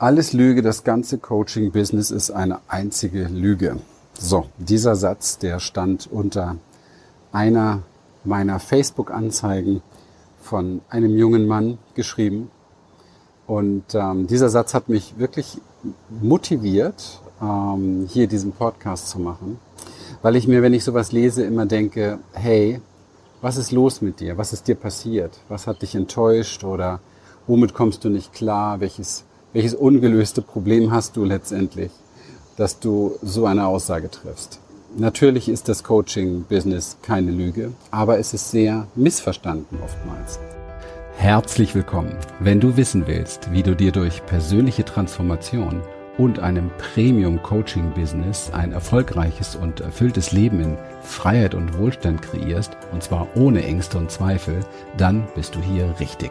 Alles Lüge, das ganze Coaching-Business ist eine einzige Lüge. So, dieser Satz, der stand unter einer meiner Facebook-Anzeigen von einem jungen Mann geschrieben. Und ähm, dieser Satz hat mich wirklich motiviert, ähm, hier diesen Podcast zu machen, weil ich mir, wenn ich sowas lese, immer denke, hey, was ist los mit dir? Was ist dir passiert? Was hat dich enttäuscht oder womit kommst du nicht klar? Welches, welches ungelöste Problem hast du letztendlich, dass du so eine Aussage triffst? Natürlich ist das Coaching-Business keine Lüge, aber es ist sehr missverstanden oftmals. Herzlich willkommen. Wenn du wissen willst, wie du dir durch persönliche Transformation und einem Premium-Coaching-Business ein erfolgreiches und erfülltes Leben in Freiheit und Wohlstand kreierst, und zwar ohne Ängste und Zweifel, dann bist du hier richtig.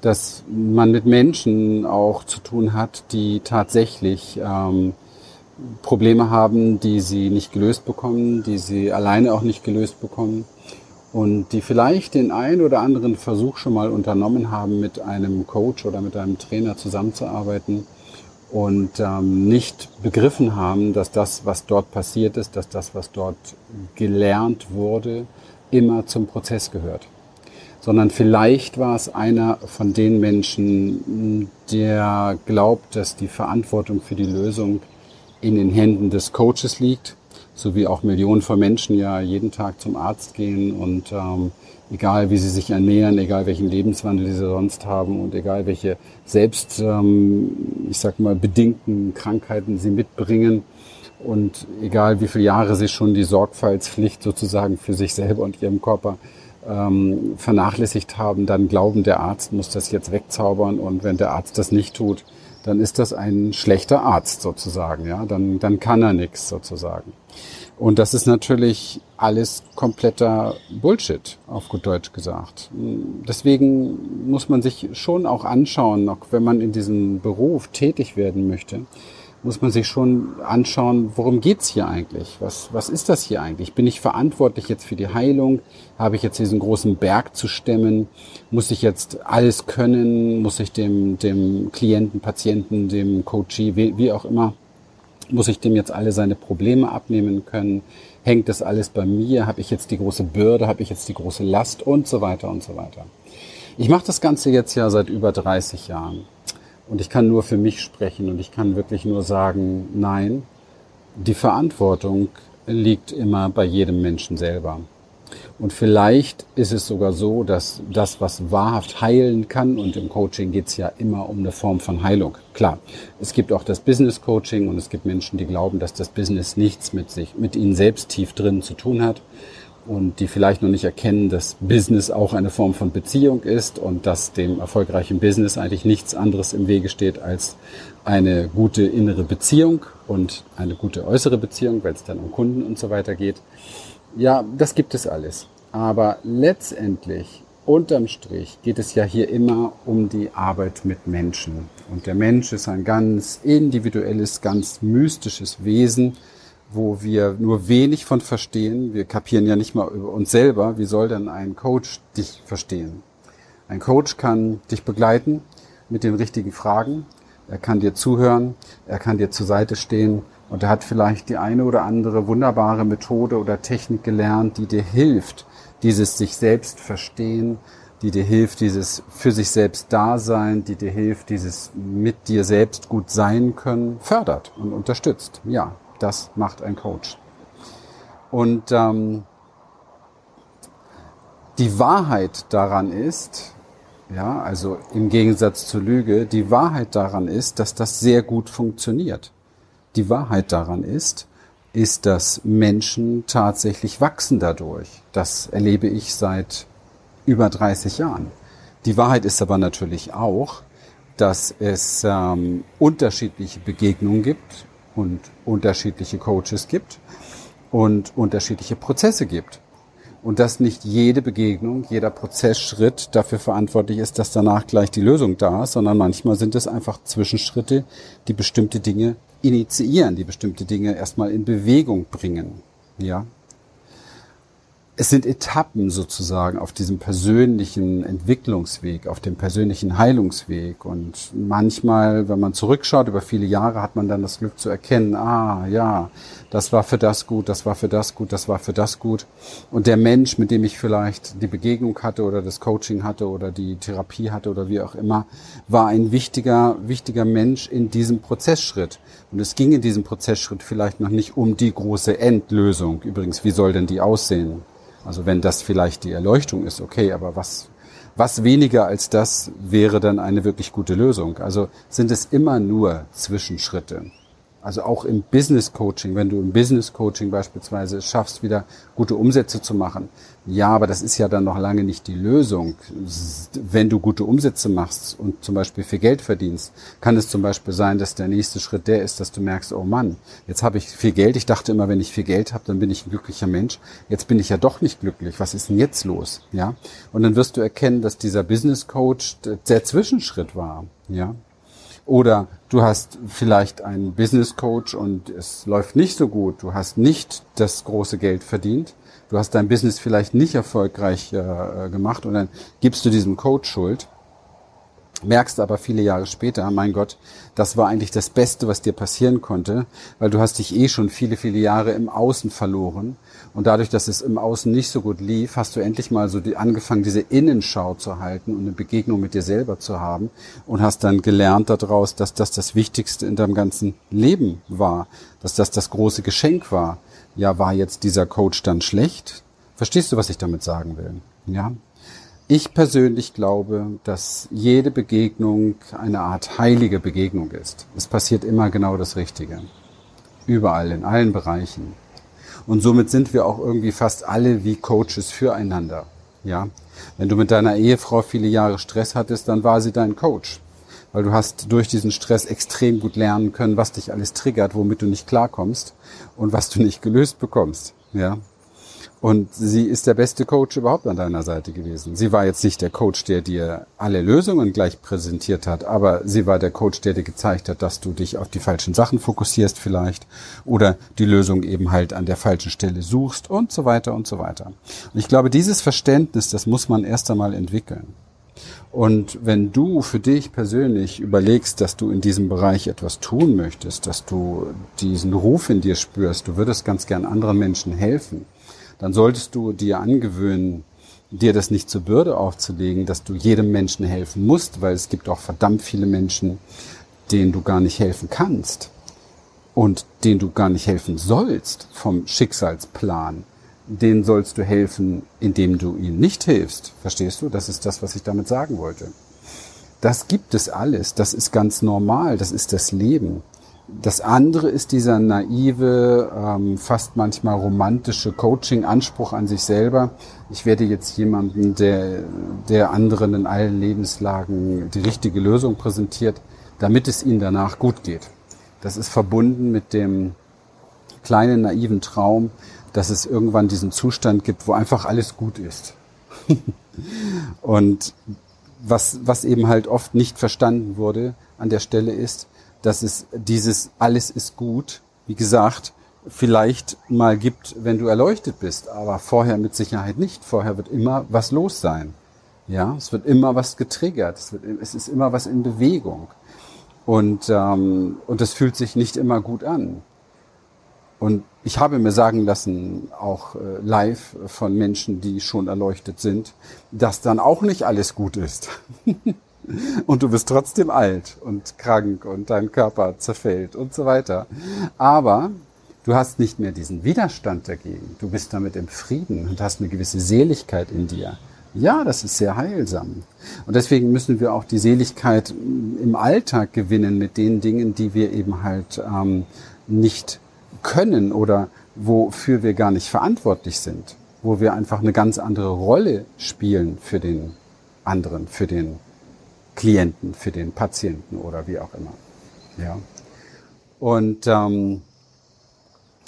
dass man mit Menschen auch zu tun hat, die tatsächlich ähm, Probleme haben, die sie nicht gelöst bekommen, die sie alleine auch nicht gelöst bekommen und die vielleicht den ein oder anderen Versuch schon mal unternommen haben, mit einem Coach oder mit einem Trainer zusammenzuarbeiten und ähm, nicht begriffen haben, dass das, was dort passiert ist, dass das, was dort gelernt wurde, immer zum Prozess gehört. Sondern vielleicht war es einer von den Menschen, der glaubt, dass die Verantwortung für die Lösung in den Händen des Coaches liegt so wie auch Millionen von Menschen ja jeden Tag zum Arzt gehen und ähm, egal wie sie sich ernähren, egal welchen Lebenswandel sie sonst haben und egal welche selbst, ähm, ich sag mal, bedingten Krankheiten sie mitbringen und egal wie viele Jahre sie schon die Sorgfaltspflicht sozusagen für sich selber und ihrem Körper ähm, vernachlässigt haben, dann glauben, der Arzt muss das jetzt wegzaubern und wenn der Arzt das nicht tut, dann ist das ein schlechter Arzt sozusagen, ja, dann, dann kann er nichts sozusagen. Und das ist natürlich alles kompletter Bullshit, auf gut Deutsch gesagt. Deswegen muss man sich schon auch anschauen, auch wenn man in diesem Beruf tätig werden möchte, muss man sich schon anschauen, worum geht's hier eigentlich? Was, was ist das hier eigentlich? Bin ich verantwortlich jetzt für die Heilung? Habe ich jetzt diesen großen Berg zu stemmen? Muss ich jetzt alles können? Muss ich dem, dem Klienten, Patienten, dem Coachee, wie, wie auch immer, muss ich dem jetzt alle seine Probleme abnehmen können? Hängt das alles bei mir? Habe ich jetzt die große Bürde? Habe ich jetzt die große Last? Und so weiter und so weiter. Ich mache das Ganze jetzt ja seit über 30 Jahren. Und ich kann nur für mich sprechen und ich kann wirklich nur sagen, nein, die Verantwortung liegt immer bei jedem Menschen selber. Und vielleicht ist es sogar so, dass das, was wahrhaft heilen kann, und im Coaching geht es ja immer um eine Form von Heilung. Klar, es gibt auch das Business Coaching und es gibt Menschen, die glauben, dass das Business nichts mit sich, mit ihnen selbst tief drin zu tun hat und die vielleicht noch nicht erkennen, dass Business auch eine Form von Beziehung ist und dass dem erfolgreichen Business eigentlich nichts anderes im Wege steht als eine gute innere Beziehung und eine gute äußere Beziehung, weil es dann um Kunden und so weiter geht. Ja, das gibt es alles. Aber letztendlich, unterm Strich, geht es ja hier immer um die Arbeit mit Menschen. Und der Mensch ist ein ganz individuelles, ganz mystisches Wesen, wo wir nur wenig von verstehen. Wir kapieren ja nicht mal über uns selber. Wie soll denn ein Coach dich verstehen? Ein Coach kann dich begleiten mit den richtigen Fragen. Er kann dir zuhören. Er kann dir zur Seite stehen. Und er hat vielleicht die eine oder andere wunderbare Methode oder Technik gelernt, die dir hilft, dieses sich selbst verstehen, die dir hilft, dieses für sich selbst Dasein, die dir hilft, dieses mit dir selbst gut sein können, fördert und unterstützt. Ja, das macht ein Coach. Und ähm, die Wahrheit daran ist, ja, also im Gegensatz zur Lüge, die Wahrheit daran ist, dass das sehr gut funktioniert. Die Wahrheit daran ist, ist, dass Menschen tatsächlich wachsen dadurch. Das erlebe ich seit über 30 Jahren. Die Wahrheit ist aber natürlich auch, dass es ähm, unterschiedliche Begegnungen gibt und unterschiedliche Coaches gibt und unterschiedliche Prozesse gibt. Und dass nicht jede Begegnung, jeder Prozessschritt dafür verantwortlich ist, dass danach gleich die Lösung da ist, sondern manchmal sind es einfach Zwischenschritte, die bestimmte Dinge initiieren, die bestimmte Dinge erstmal in Bewegung bringen. Ja, es sind Etappen sozusagen auf diesem persönlichen Entwicklungsweg, auf dem persönlichen Heilungsweg. Und manchmal, wenn man zurückschaut über viele Jahre, hat man dann das Glück zu erkennen, ah ja, das war für das gut, das war für das gut, das war für das gut. Und der Mensch, mit dem ich vielleicht die Begegnung hatte oder das Coaching hatte oder die Therapie hatte oder wie auch immer, war ein wichtiger, wichtiger Mensch in diesem Prozessschritt. Und es ging in diesem Prozessschritt vielleicht noch nicht um die große Endlösung. Übrigens, wie soll denn die aussehen? Also wenn das vielleicht die Erleuchtung ist, okay, aber was, was weniger als das wäre dann eine wirklich gute Lösung? Also sind es immer nur Zwischenschritte. Also auch im Business Coaching, wenn du im Business Coaching beispielsweise schaffst, wieder gute Umsätze zu machen. Ja, aber das ist ja dann noch lange nicht die Lösung. Wenn du gute Umsätze machst und zum Beispiel viel Geld verdienst, kann es zum Beispiel sein, dass der nächste Schritt der ist, dass du merkst, oh Mann, jetzt habe ich viel Geld. Ich dachte immer, wenn ich viel Geld habe, dann bin ich ein glücklicher Mensch. Jetzt bin ich ja doch nicht glücklich. Was ist denn jetzt los? Ja. Und dann wirst du erkennen, dass dieser Business Coach der Zwischenschritt war. Ja. Oder du hast vielleicht einen Business Coach und es läuft nicht so gut. Du hast nicht das große Geld verdient. Du hast dein Business vielleicht nicht erfolgreich äh, gemacht und dann gibst du diesem Coach Schuld merkst aber viele Jahre später, mein Gott, das war eigentlich das Beste, was dir passieren konnte, weil du hast dich eh schon viele, viele Jahre im Außen verloren und dadurch, dass es im Außen nicht so gut lief, hast du endlich mal so die, angefangen, diese Innenschau zu halten und eine Begegnung mit dir selber zu haben und hast dann gelernt daraus, dass das das Wichtigste in deinem ganzen Leben war, dass das das große Geschenk war. Ja, war jetzt dieser Coach dann schlecht? Verstehst du, was ich damit sagen will? Ja, ich persönlich glaube, dass jede Begegnung eine Art heilige Begegnung ist. Es passiert immer genau das Richtige. Überall, in allen Bereichen. Und somit sind wir auch irgendwie fast alle wie Coaches füreinander. Ja? Wenn du mit deiner Ehefrau viele Jahre Stress hattest, dann war sie dein Coach. Weil du hast durch diesen Stress extrem gut lernen können, was dich alles triggert, womit du nicht klarkommst und was du nicht gelöst bekommst. Ja? Und sie ist der beste Coach überhaupt an deiner Seite gewesen. Sie war jetzt nicht der Coach, der dir alle Lösungen gleich präsentiert hat, aber sie war der Coach, der dir gezeigt hat, dass du dich auf die falschen Sachen fokussierst vielleicht oder die Lösung eben halt an der falschen Stelle suchst und so weiter und so weiter. Und ich glaube, dieses Verständnis, das muss man erst einmal entwickeln. Und wenn du für dich persönlich überlegst, dass du in diesem Bereich etwas tun möchtest, dass du diesen Ruf in dir spürst, du würdest ganz gern anderen Menschen helfen, dann solltest du dir angewöhnen, dir das nicht zur Bürde aufzulegen, dass du jedem Menschen helfen musst, weil es gibt auch verdammt viele Menschen, denen du gar nicht helfen kannst und denen du gar nicht helfen sollst vom Schicksalsplan. Denen sollst du helfen, indem du ihnen nicht hilfst. Verstehst du? Das ist das, was ich damit sagen wollte. Das gibt es alles. Das ist ganz normal. Das ist das Leben. Das andere ist dieser naive, ähm, fast manchmal romantische Coaching-Anspruch an sich selber. Ich werde jetzt jemanden, der, der anderen in allen Lebenslagen die richtige Lösung präsentiert, damit es ihnen danach gut geht. Das ist verbunden mit dem kleinen naiven Traum, dass es irgendwann diesen Zustand gibt, wo einfach alles gut ist. Und was, was eben halt oft nicht verstanden wurde an der Stelle ist, dass es dieses alles ist gut, wie gesagt, vielleicht mal gibt, wenn du erleuchtet bist, aber vorher mit Sicherheit nicht. Vorher wird immer was los sein. Ja, es wird immer was getriggert, es, wird, es ist immer was in Bewegung. Und, ähm, und das fühlt sich nicht immer gut an. Und ich habe mir sagen lassen, auch äh, live von Menschen, die schon erleuchtet sind, dass dann auch nicht alles gut ist. und du bist trotzdem alt und krank und dein Körper zerfällt und so weiter. Aber du hast nicht mehr diesen Widerstand dagegen. Du bist damit im Frieden und hast eine gewisse Seligkeit in dir. Ja, das ist sehr heilsam. Und deswegen müssen wir auch die Seligkeit im Alltag gewinnen mit den Dingen, die wir eben halt ähm, nicht können oder wofür wir gar nicht verantwortlich sind, wo wir einfach eine ganz andere Rolle spielen für den anderen, für den Klienten, für den Patienten oder wie auch immer. Ja. Und ähm,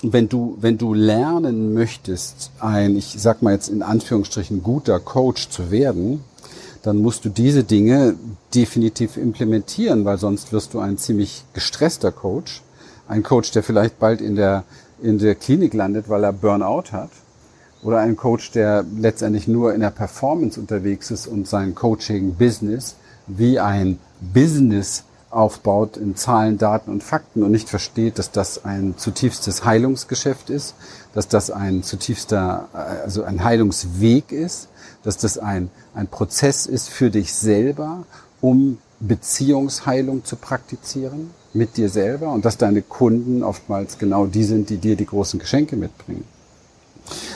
wenn du, wenn du lernen möchtest, ein, ich sag mal jetzt in Anführungsstrichen, guter Coach zu werden, dann musst du diese Dinge definitiv implementieren, weil sonst wirst du ein ziemlich gestresster Coach. Ein Coach, der vielleicht bald in der, in der Klinik landet, weil er Burnout hat. Oder ein Coach, der letztendlich nur in der Performance unterwegs ist und sein Coaching-Business wie ein Business aufbaut in Zahlen, Daten und Fakten und nicht versteht, dass das ein zutiefstes Heilungsgeschäft ist, dass das ein zutiefster, also ein Heilungsweg ist, dass das ein, ein Prozess ist für dich selber, um Beziehungsheilung zu praktizieren mit dir selber und dass deine Kunden oftmals genau die sind, die dir die großen Geschenke mitbringen.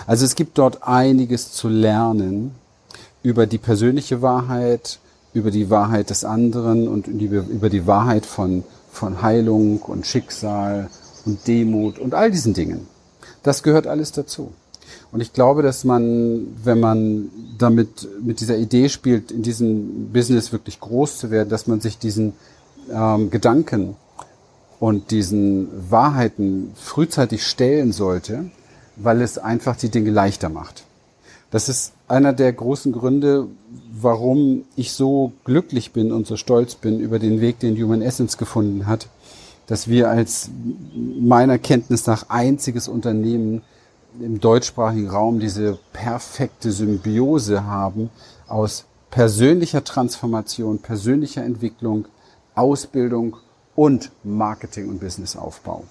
Also es gibt dort einiges zu lernen über die persönliche Wahrheit, über die Wahrheit des anderen und über die Wahrheit von, von Heilung und Schicksal und Demut und all diesen Dingen. Das gehört alles dazu. Und ich glaube, dass man, wenn man damit mit dieser Idee spielt, in diesem Business wirklich groß zu werden, dass man sich diesen ähm, Gedanken und diesen Wahrheiten frühzeitig stellen sollte, weil es einfach die Dinge leichter macht. Das ist einer der großen Gründe, warum ich so glücklich bin und so stolz bin über den Weg, den Human Essence gefunden hat, dass wir als meiner Kenntnis nach einziges Unternehmen im deutschsprachigen Raum diese perfekte Symbiose haben aus persönlicher Transformation, persönlicher Entwicklung, Ausbildung und Marketing und Businessaufbau.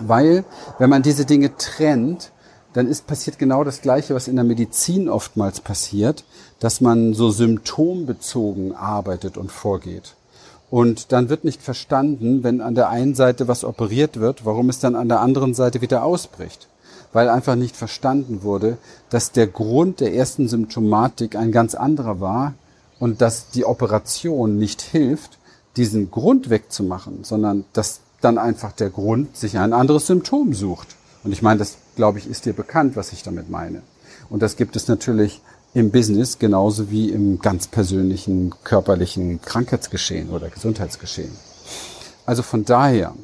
Weil, wenn man diese Dinge trennt, dann ist passiert genau das Gleiche, was in der Medizin oftmals passiert, dass man so symptombezogen arbeitet und vorgeht. Und dann wird nicht verstanden, wenn an der einen Seite was operiert wird, warum es dann an der anderen Seite wieder ausbricht. Weil einfach nicht verstanden wurde, dass der Grund der ersten Symptomatik ein ganz anderer war und dass die Operation nicht hilft, diesen Grund wegzumachen, sondern dass dann einfach der Grund sich ein anderes Symptom sucht. Und ich meine, das glaube ich, ist dir bekannt, was ich damit meine. Und das gibt es natürlich im Business genauso wie im ganz persönlichen körperlichen Krankheitsgeschehen oder Gesundheitsgeschehen. Also von daher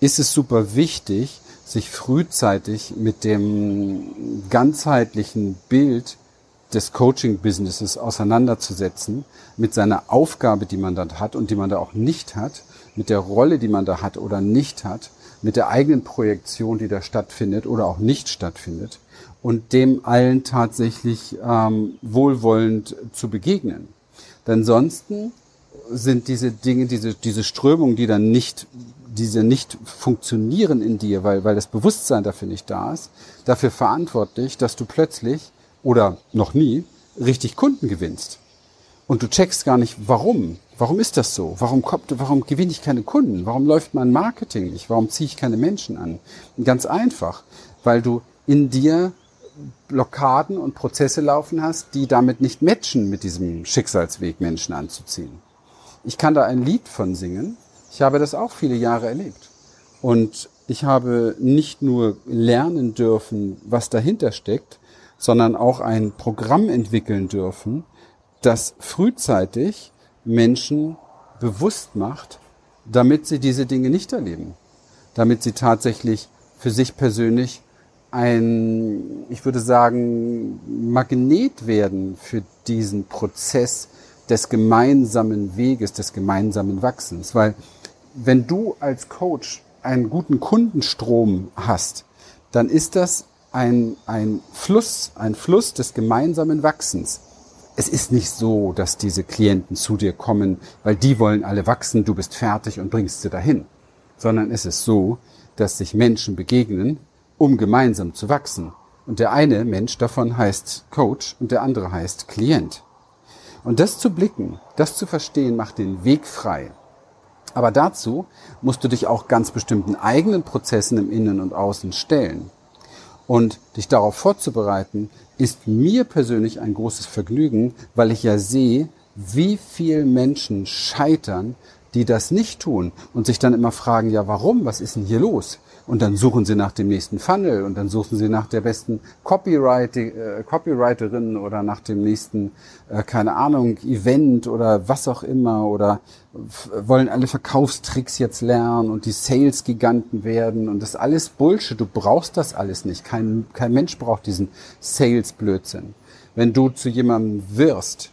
ist es super wichtig, sich frühzeitig mit dem ganzheitlichen Bild des Coaching-Businesses auseinanderzusetzen, mit seiner Aufgabe, die man dann hat und die man da auch nicht hat, mit der Rolle, die man da hat oder nicht hat mit der eigenen Projektion, die da stattfindet oder auch nicht stattfindet und dem allen tatsächlich ähm, wohlwollend zu begegnen. Denn ansonsten sind diese Dinge, diese, diese Strömungen, die dann nicht, diese nicht funktionieren in dir, weil, weil das Bewusstsein dafür nicht da ist, dafür verantwortlich, dass du plötzlich oder noch nie richtig Kunden gewinnst. Und du checkst gar nicht, warum. Warum ist das so? Warum, kommt, warum gewinne ich keine Kunden? Warum läuft mein Marketing nicht? Warum ziehe ich keine Menschen an? Ganz einfach, weil du in dir Blockaden und Prozesse laufen hast, die damit nicht matchen mit diesem Schicksalsweg, Menschen anzuziehen. Ich kann da ein Lied von singen. Ich habe das auch viele Jahre erlebt. Und ich habe nicht nur lernen dürfen, was dahinter steckt, sondern auch ein Programm entwickeln dürfen, das frühzeitig Menschen bewusst macht, damit sie diese Dinge nicht erleben. Damit sie tatsächlich für sich persönlich ein, ich würde sagen, Magnet werden für diesen Prozess des gemeinsamen Weges, des gemeinsamen Wachsens. Weil wenn du als Coach einen guten Kundenstrom hast, dann ist das ein, ein Fluss, ein Fluss des gemeinsamen Wachsens es ist nicht so, dass diese Klienten zu dir kommen, weil die wollen alle wachsen, du bist fertig und bringst sie dahin, sondern es ist so, dass sich Menschen begegnen, um gemeinsam zu wachsen. Und der eine Mensch davon heißt Coach und der andere heißt Klient. Und das zu blicken, das zu verstehen, macht den Weg frei. Aber dazu musst du dich auch ganz bestimmten eigenen Prozessen im Innen und Außen stellen. Und dich darauf vorzubereiten, ist mir persönlich ein großes Vergnügen, weil ich ja sehe, wie viel Menschen scheitern, die das nicht tun und sich dann immer fragen, ja, warum? Was ist denn hier los? Und dann suchen sie nach dem nächsten Funnel und dann suchen sie nach der besten Copyright, äh, Copywriterin oder nach dem nächsten, äh, keine Ahnung, Event oder was auch immer oder wollen alle Verkaufstricks jetzt lernen und die Sales-Giganten werden und das alles Bullshit. Du brauchst das alles nicht. Kein, kein Mensch braucht diesen Sales-Blödsinn. Wenn du zu jemandem wirst,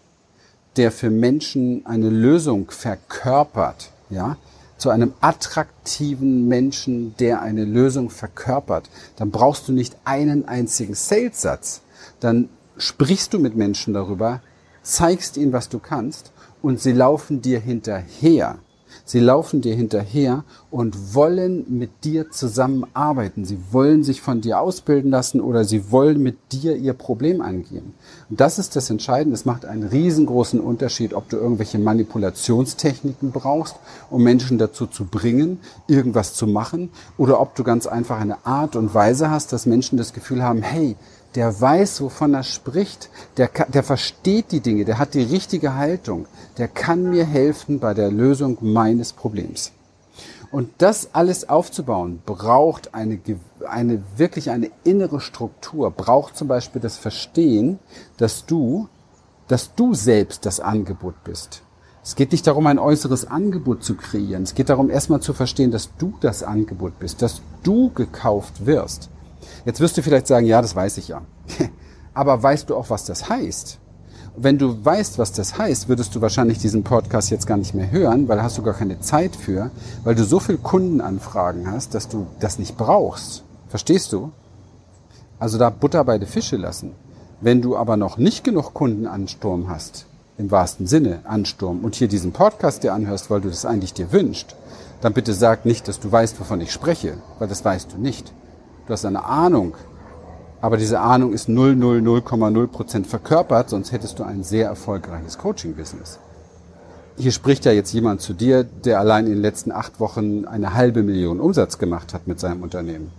der für Menschen eine Lösung verkörpert, ja, zu einem attraktiven Menschen, der eine Lösung verkörpert, dann brauchst du nicht einen einzigen Sales-Satz. Dann sprichst du mit Menschen darüber, zeigst ihnen, was du kannst und sie laufen dir hinterher. Sie laufen dir hinterher und wollen mit dir zusammenarbeiten. Sie wollen sich von dir ausbilden lassen oder sie wollen mit dir ihr Problem angehen. Und das ist das Entscheidende. Es macht einen riesengroßen Unterschied, ob du irgendwelche Manipulationstechniken brauchst, um Menschen dazu zu bringen, irgendwas zu machen, oder ob du ganz einfach eine Art und Weise hast, dass Menschen das Gefühl haben, hey, der weiß, wovon er spricht, der, der versteht die Dinge, der hat die richtige Haltung, der kann mir helfen bei der Lösung meines Problems. Und das alles aufzubauen, braucht eine, eine, wirklich eine innere Struktur, braucht zum Beispiel das Verstehen, dass du, dass du selbst das Angebot bist. Es geht nicht darum, ein äußeres Angebot zu kreieren. Es geht darum, erstmal zu verstehen, dass du das Angebot bist, dass du gekauft wirst. Jetzt wirst du vielleicht sagen, ja, das weiß ich ja. Aber weißt du auch, was das heißt? Wenn du weißt, was das heißt, würdest du wahrscheinlich diesen Podcast jetzt gar nicht mehr hören, weil hast du gar keine Zeit für, weil du so viel Kundenanfragen hast, dass du das nicht brauchst. Verstehst du? Also da Butter bei den Fische lassen. Wenn du aber noch nicht genug Kundenansturm hast, im wahrsten Sinne Ansturm, und hier diesen Podcast dir anhörst, weil du das eigentlich dir wünscht, dann bitte sag nicht, dass du weißt, wovon ich spreche, weil das weißt du nicht. Du hast eine Ahnung, aber diese Ahnung ist 0,0,0 Prozent verkörpert, sonst hättest du ein sehr erfolgreiches Coaching-Business. Hier spricht ja jetzt jemand zu dir, der allein in den letzten acht Wochen eine halbe Million Umsatz gemacht hat mit seinem Unternehmen.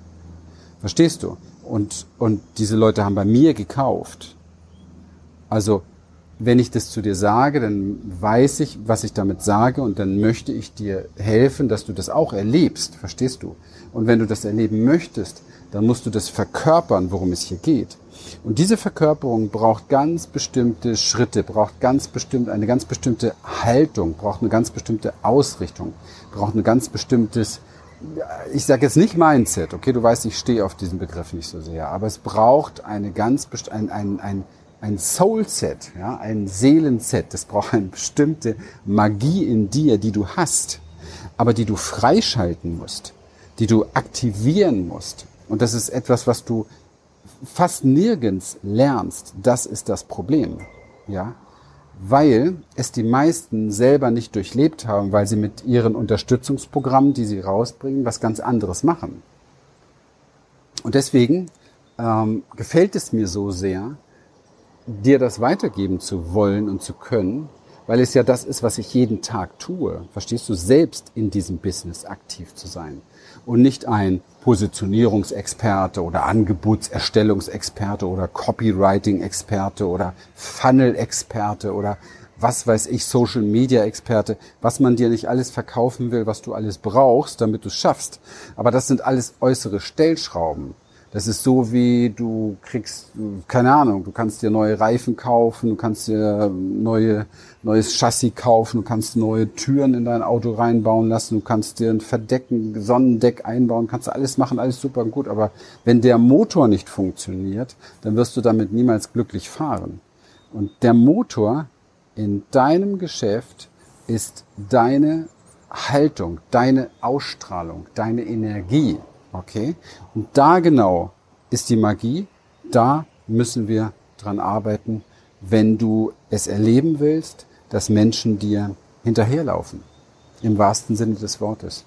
Verstehst du? Und, und diese Leute haben bei mir gekauft. Also, wenn ich das zu dir sage, dann weiß ich, was ich damit sage und dann möchte ich dir helfen, dass du das auch erlebst. Verstehst du? Und wenn du das erleben möchtest, dann musst du das verkörpern, worum es hier geht. Und diese Verkörperung braucht ganz bestimmte Schritte, braucht ganz bestimmt eine ganz bestimmte Haltung, braucht eine ganz bestimmte Ausrichtung, braucht ein ganz bestimmtes, ich sage jetzt nicht Mindset, okay, du weißt, ich stehe auf diesen Begriff nicht so sehr, aber es braucht eine ganz ein, ein, ein, ein Soul-Set, ja, ein Seelenset. Das braucht eine bestimmte Magie in dir, die du hast, aber die du freischalten musst, die du aktivieren musst. Und das ist etwas, was du fast nirgends lernst. Das ist das Problem. Ja? Weil es die meisten selber nicht durchlebt haben, weil sie mit ihren Unterstützungsprogrammen, die sie rausbringen, was ganz anderes machen. Und deswegen ähm, gefällt es mir so sehr, dir das weitergeben zu wollen und zu können, weil es ja das ist, was ich jeden Tag tue. Verstehst du, selbst in diesem Business aktiv zu sein und nicht ein Positionierungsexperte oder Angebotserstellungsexperte oder Copywriting-Experte oder Funnel-Experte oder was weiß ich, Social Media Experte, was man dir nicht alles verkaufen will, was du alles brauchst, damit du es schaffst. Aber das sind alles äußere Stellschrauben. Das ist so wie du kriegst, keine Ahnung, du kannst dir neue Reifen kaufen, du kannst dir neue, neues Chassis kaufen, du kannst neue Türen in dein Auto reinbauen lassen, du kannst dir ein Verdecken, Sonnendeck einbauen, kannst du alles machen, alles super und gut. Aber wenn der Motor nicht funktioniert, dann wirst du damit niemals glücklich fahren. Und der Motor in deinem Geschäft ist deine Haltung, deine Ausstrahlung, deine Energie. Okay? Und da genau ist die Magie. Da müssen wir dran arbeiten, wenn du es erleben willst, dass Menschen dir hinterherlaufen. Im wahrsten Sinne des Wortes.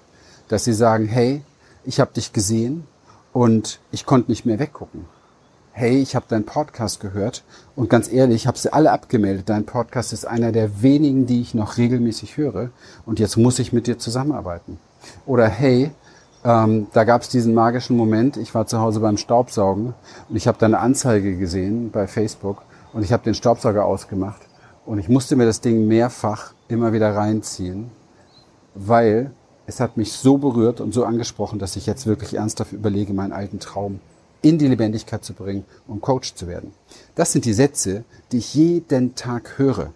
Dass sie sagen, hey, ich habe dich gesehen und ich konnte nicht mehr weggucken. Hey, ich habe deinen Podcast gehört und ganz ehrlich, ich habe sie alle abgemeldet. Dein Podcast ist einer der wenigen, die ich noch regelmäßig höre und jetzt muss ich mit dir zusammenarbeiten. Oder hey, ähm, da gab es diesen magischen Moment, ich war zu Hause beim Staubsaugen und ich habe da eine Anzeige gesehen bei Facebook und ich habe den Staubsauger ausgemacht und ich musste mir das Ding mehrfach immer wieder reinziehen, weil es hat mich so berührt und so angesprochen, dass ich jetzt wirklich ernsthaft überlege, meinen alten Traum in die Lebendigkeit zu bringen und Coach zu werden. Das sind die Sätze, die ich jeden Tag höre.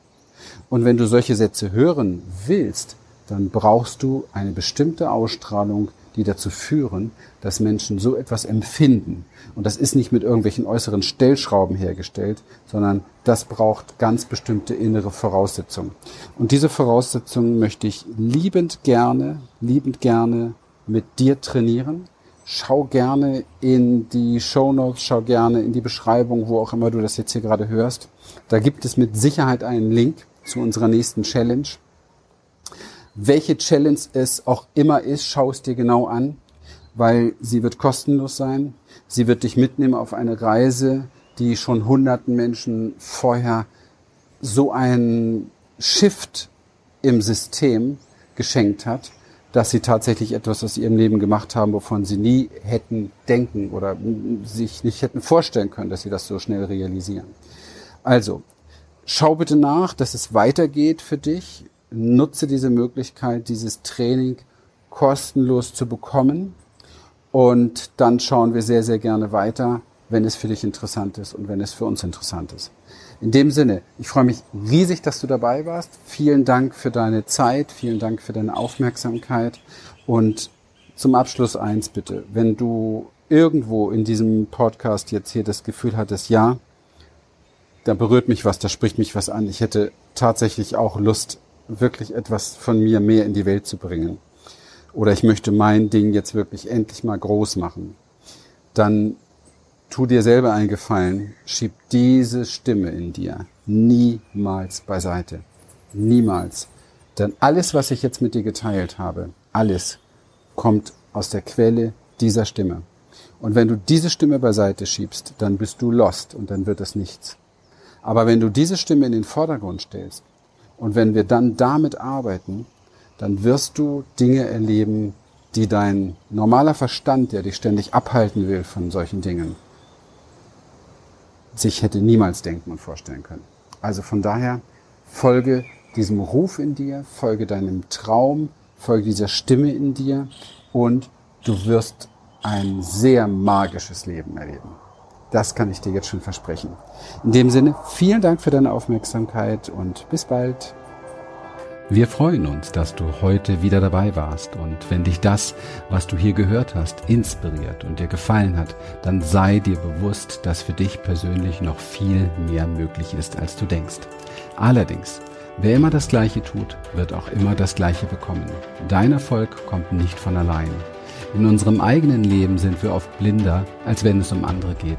Und wenn du solche Sätze hören willst, dann brauchst du eine bestimmte Ausstrahlung, die dazu führen, dass Menschen so etwas empfinden. Und das ist nicht mit irgendwelchen äußeren Stellschrauben hergestellt, sondern das braucht ganz bestimmte innere Voraussetzungen. Und diese Voraussetzungen möchte ich liebend gerne, liebend gerne mit dir trainieren. Schau gerne in die Show Notes, schau gerne in die Beschreibung, wo auch immer du das jetzt hier gerade hörst. Da gibt es mit Sicherheit einen Link zu unserer nächsten Challenge. Welche Challenge es auch immer ist, schau es dir genau an, weil sie wird kostenlos sein. Sie wird dich mitnehmen auf eine Reise, die schon hunderten Menschen vorher so einen Shift im System geschenkt hat, dass sie tatsächlich etwas aus ihrem Leben gemacht haben, wovon sie nie hätten denken oder sich nicht hätten vorstellen können, dass sie das so schnell realisieren. Also, schau bitte nach, dass es weitergeht für dich nutze diese Möglichkeit, dieses Training kostenlos zu bekommen. Und dann schauen wir sehr, sehr gerne weiter, wenn es für dich interessant ist und wenn es für uns interessant ist. In dem Sinne, ich freue mich riesig, dass du dabei warst. Vielen Dank für deine Zeit, vielen Dank für deine Aufmerksamkeit. Und zum Abschluss eins bitte, wenn du irgendwo in diesem Podcast jetzt hier das Gefühl hattest, ja, da berührt mich was, da spricht mich was an. Ich hätte tatsächlich auch Lust, wirklich etwas von mir mehr in die Welt zu bringen. Oder ich möchte mein Ding jetzt wirklich endlich mal groß machen. Dann tu dir selber einen Gefallen, schieb diese Stimme in dir niemals beiseite. Niemals. Denn alles, was ich jetzt mit dir geteilt habe, alles kommt aus der Quelle dieser Stimme. Und wenn du diese Stimme beiseite schiebst, dann bist du lost und dann wird es nichts. Aber wenn du diese Stimme in den Vordergrund stellst und wenn wir dann damit arbeiten, dann wirst du Dinge erleben, die dein normaler Verstand, der dich ständig abhalten will von solchen Dingen, sich hätte niemals denken und vorstellen können. Also von daher folge diesem Ruf in dir, folge deinem Traum, folge dieser Stimme in dir und du wirst ein sehr magisches Leben erleben. Das kann ich dir jetzt schon versprechen. In dem Sinne, vielen Dank für deine Aufmerksamkeit und bis bald. Wir freuen uns, dass du heute wieder dabei warst und wenn dich das, was du hier gehört hast, inspiriert und dir gefallen hat, dann sei dir bewusst, dass für dich persönlich noch viel mehr möglich ist, als du denkst. Allerdings, wer immer das Gleiche tut, wird auch immer das Gleiche bekommen. Dein Erfolg kommt nicht von allein. In unserem eigenen Leben sind wir oft blinder, als wenn es um andere geht.